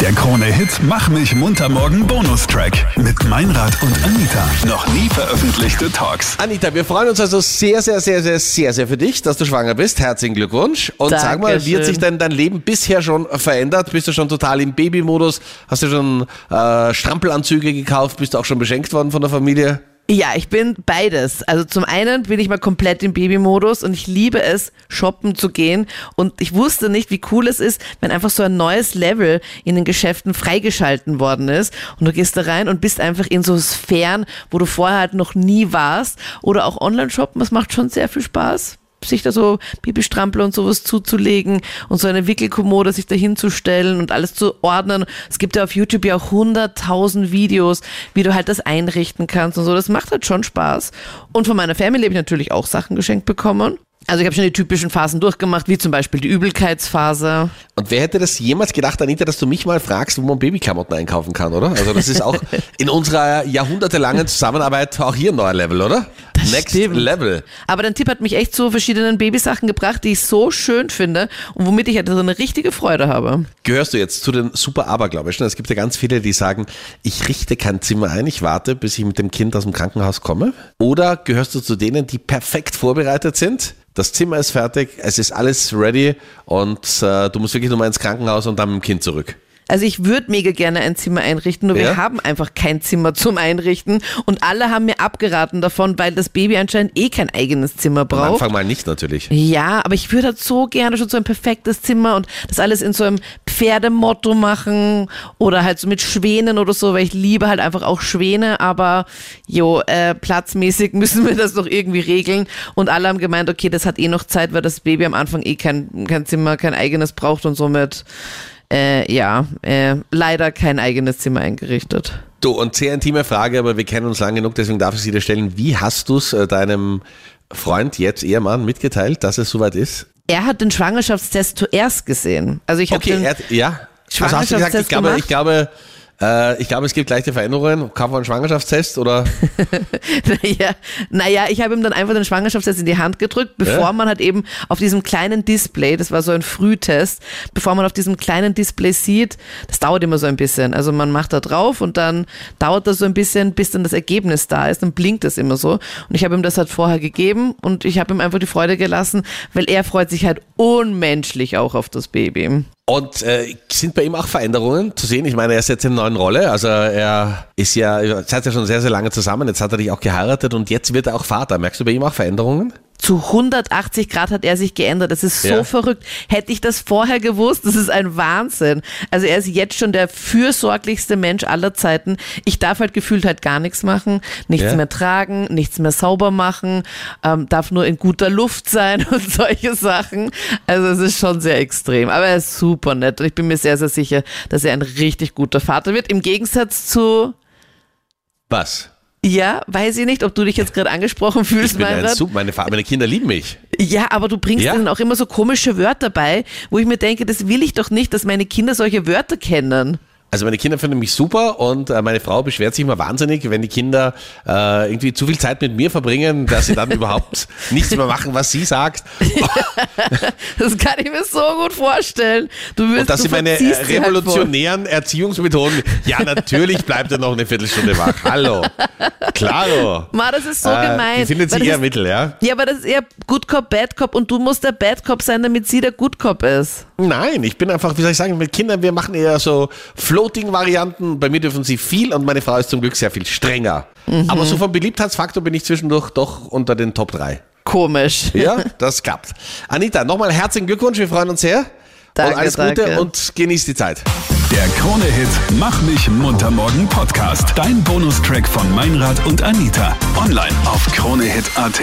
Der Krone-Hit Mach mich munter morgen Bonustrack mit Meinrad und Anita. Noch nie veröffentlichte Talks. Anita, wir freuen uns also sehr, sehr, sehr, sehr, sehr, sehr für dich, dass du schwanger bist. Herzlichen Glückwunsch. Und sag mal, wie hat Dankeschön. sich denn dein Leben bisher schon verändert? Bist du schon total im Babymodus? Hast du schon äh, Strampelanzüge gekauft? Bist du auch schon beschenkt worden von der Familie? Ja, ich bin beides. Also zum einen bin ich mal komplett im Babymodus und ich liebe es, shoppen zu gehen. Und ich wusste nicht, wie cool es ist, wenn einfach so ein neues Level in den Geschäften freigeschalten worden ist. Und du gehst da rein und bist einfach in so Sphären, wo du vorher halt noch nie warst. Oder auch Online-Shoppen, das macht schon sehr viel Spaß sich da so Babystrampler und sowas zuzulegen und so eine Wickelkommode sich da hinzustellen und alles zu ordnen. Es gibt ja auf YouTube ja auch hunderttausend Videos, wie du halt das einrichten kannst und so. Das macht halt schon Spaß. Und von meiner Family habe ich natürlich auch Sachen geschenkt bekommen. Also ich habe schon die typischen Phasen durchgemacht, wie zum Beispiel die Übelkeitsphase. Und wer hätte das jemals gedacht, Anita, dass du mich mal fragst, wo man Babyklamotten einkaufen kann, oder? Also das ist auch in unserer jahrhundertelangen Zusammenarbeit auch hier ein neuer Level, oder? Next stimmt. Level. Aber dein Tipp hat mich echt zu verschiedenen Babysachen gebracht, die ich so schön finde und womit ich halt so eine richtige Freude habe. Gehörst du jetzt zu den super Abergläubischen? Es gibt ja ganz viele, die sagen, ich richte kein Zimmer ein, ich warte, bis ich mit dem Kind aus dem Krankenhaus komme. Oder gehörst du zu denen, die perfekt vorbereitet sind? Das Zimmer ist fertig, es ist alles ready und äh, du musst wirklich nur mal ins Krankenhaus und dann mit dem Kind zurück. Also ich würde mega gerne ein Zimmer einrichten, nur Ja? wir haben einfach kein Zimmer zum Einrichten und alle haben mir abgeraten davon, weil das Baby anscheinend eh kein eigenes Zimmer Am braucht. Anfang mal nicht natürlich. Ja, aber ich würde halt so gerne schon so ein perfektes Zimmer und das alles in so einem Pferdemotto machen oder halt so mit Schwänen oder so, weil ich liebe halt einfach auch Schwäne, aber jo, äh, platzmäßig müssen wir das doch irgendwie regeln und alle haben gemeint, okay, das hat eh noch Zeit, weil das Baby am Anfang eh kein, kein Zimmer, kein eigenes braucht und somit äh, ja, äh, leider kein eigenes Zimmer eingerichtet. Du, und sehr intime Frage, aber wir kennen uns lang genug, deswegen darf ich sie dir stellen. Wie hast du es äh, deinem Freund, jetzt Ehemann, mitgeteilt, dass es soweit ist? Er hat den Schwangerschaftstest zuerst gesehen. Also ich habe Okay, den, er, ja. Also hast du gesagt, ich Schwangerschaftstest glaube, gemacht? ich glaube, äh, ich glaube, es gibt leichte Veränderungen. Kauf einen Schwangerschaftstest oder? Naja, naja, ich habe ihm dann einfach den Schwangerschaftstest in die Hand gedrückt, bevor Ja. man halt eben auf diesem kleinen Display, das war so ein Frühtest, bevor man auf diesem kleinen Display sieht, das dauert immer so ein bisschen. Also man macht da drauf und dann dauert das so ein bisschen, bis dann das Ergebnis da ist, dann blinkt es immer so. Und ich habe ihm das halt vorher gegeben und ich habe ihm einfach die Freude gelassen, weil er freut sich halt unmenschlich auch auf das Baby. Und äh, sind bei ihm auch Veränderungen zu sehen? Ich meine, er ist jetzt in einer neuen Rolle. Also er ist ja, seid ja schon sehr, sehr lange zusammen. Jetzt hat er dich auch geheiratet und jetzt wird er auch Vater. Merkst du bei ihm auch Veränderungen? Zu 180 Grad hat er sich geändert. Das ist so Ja. verrückt. Hätte ich das vorher gewusst, das ist ein Wahnsinn. Also er ist jetzt schon der fürsorglichste Mensch aller Zeiten. Ich darf halt gefühlt halt gar nichts machen, nichts Ja. mehr tragen, nichts mehr sauber machen, ähm, darf nur in guter Luft sein und solche Sachen. Also es ist schon sehr extrem. Aber er ist super nett und ich bin mir sehr, sehr sicher, dass er ein richtig guter Vater wird. Im Gegensatz zu Was? Ja, weiß ich nicht, ob du dich jetzt gerade angesprochen fühlst, Ich bin ein Meinrad. Super, meine, Fa- meine Kinder lieben mich. Ja, aber du bringst Ja. ihnen auch immer so komische Wörter bei, wo ich mir denke, das will ich doch nicht, dass meine Kinder solche Wörter kennen. Also meine Kinder finden mich super und äh, meine Frau beschwert sich immer wahnsinnig, wenn die Kinder äh, irgendwie zu viel Zeit mit mir verbringen, dass sie dann überhaupt nichts mehr machen, was sie sagt. Das kann ich mir so gut vorstellen. Du wirst, Und du sie meine sie halt revolutionären Erziehungsmethoden, ja natürlich bleibt er noch eine Viertelstunde wach. Hallo. Klaro. Ma, das ist so Äh, gemein. Die findet das eher ist- Mittel, ja? Ja, aber das ist eher Good Cop, Bad Cop und du musst der Bad Cop sein, damit sie der Good Cop ist. Nein, ich bin einfach, wie soll ich sagen, mit Kindern, wir machen eher so Floating-Varianten. Bei mir dürfen sie viel und meine Frau ist zum Glück sehr viel strenger. Mhm. Aber so vom Beliebtheitsfaktor bin ich zwischendurch doch unter den Top 3. Komisch. Ja, das klappt. Anita, nochmal herzlichen Glückwunsch, wir freuen uns sehr. Danke, und alles Gute danke. und genießt die Zeit. Der Krone-Hit Mach mich munter morgen Podcast. Dein Bonustrack von Meinrad und Anita. Online auf kronehit.at.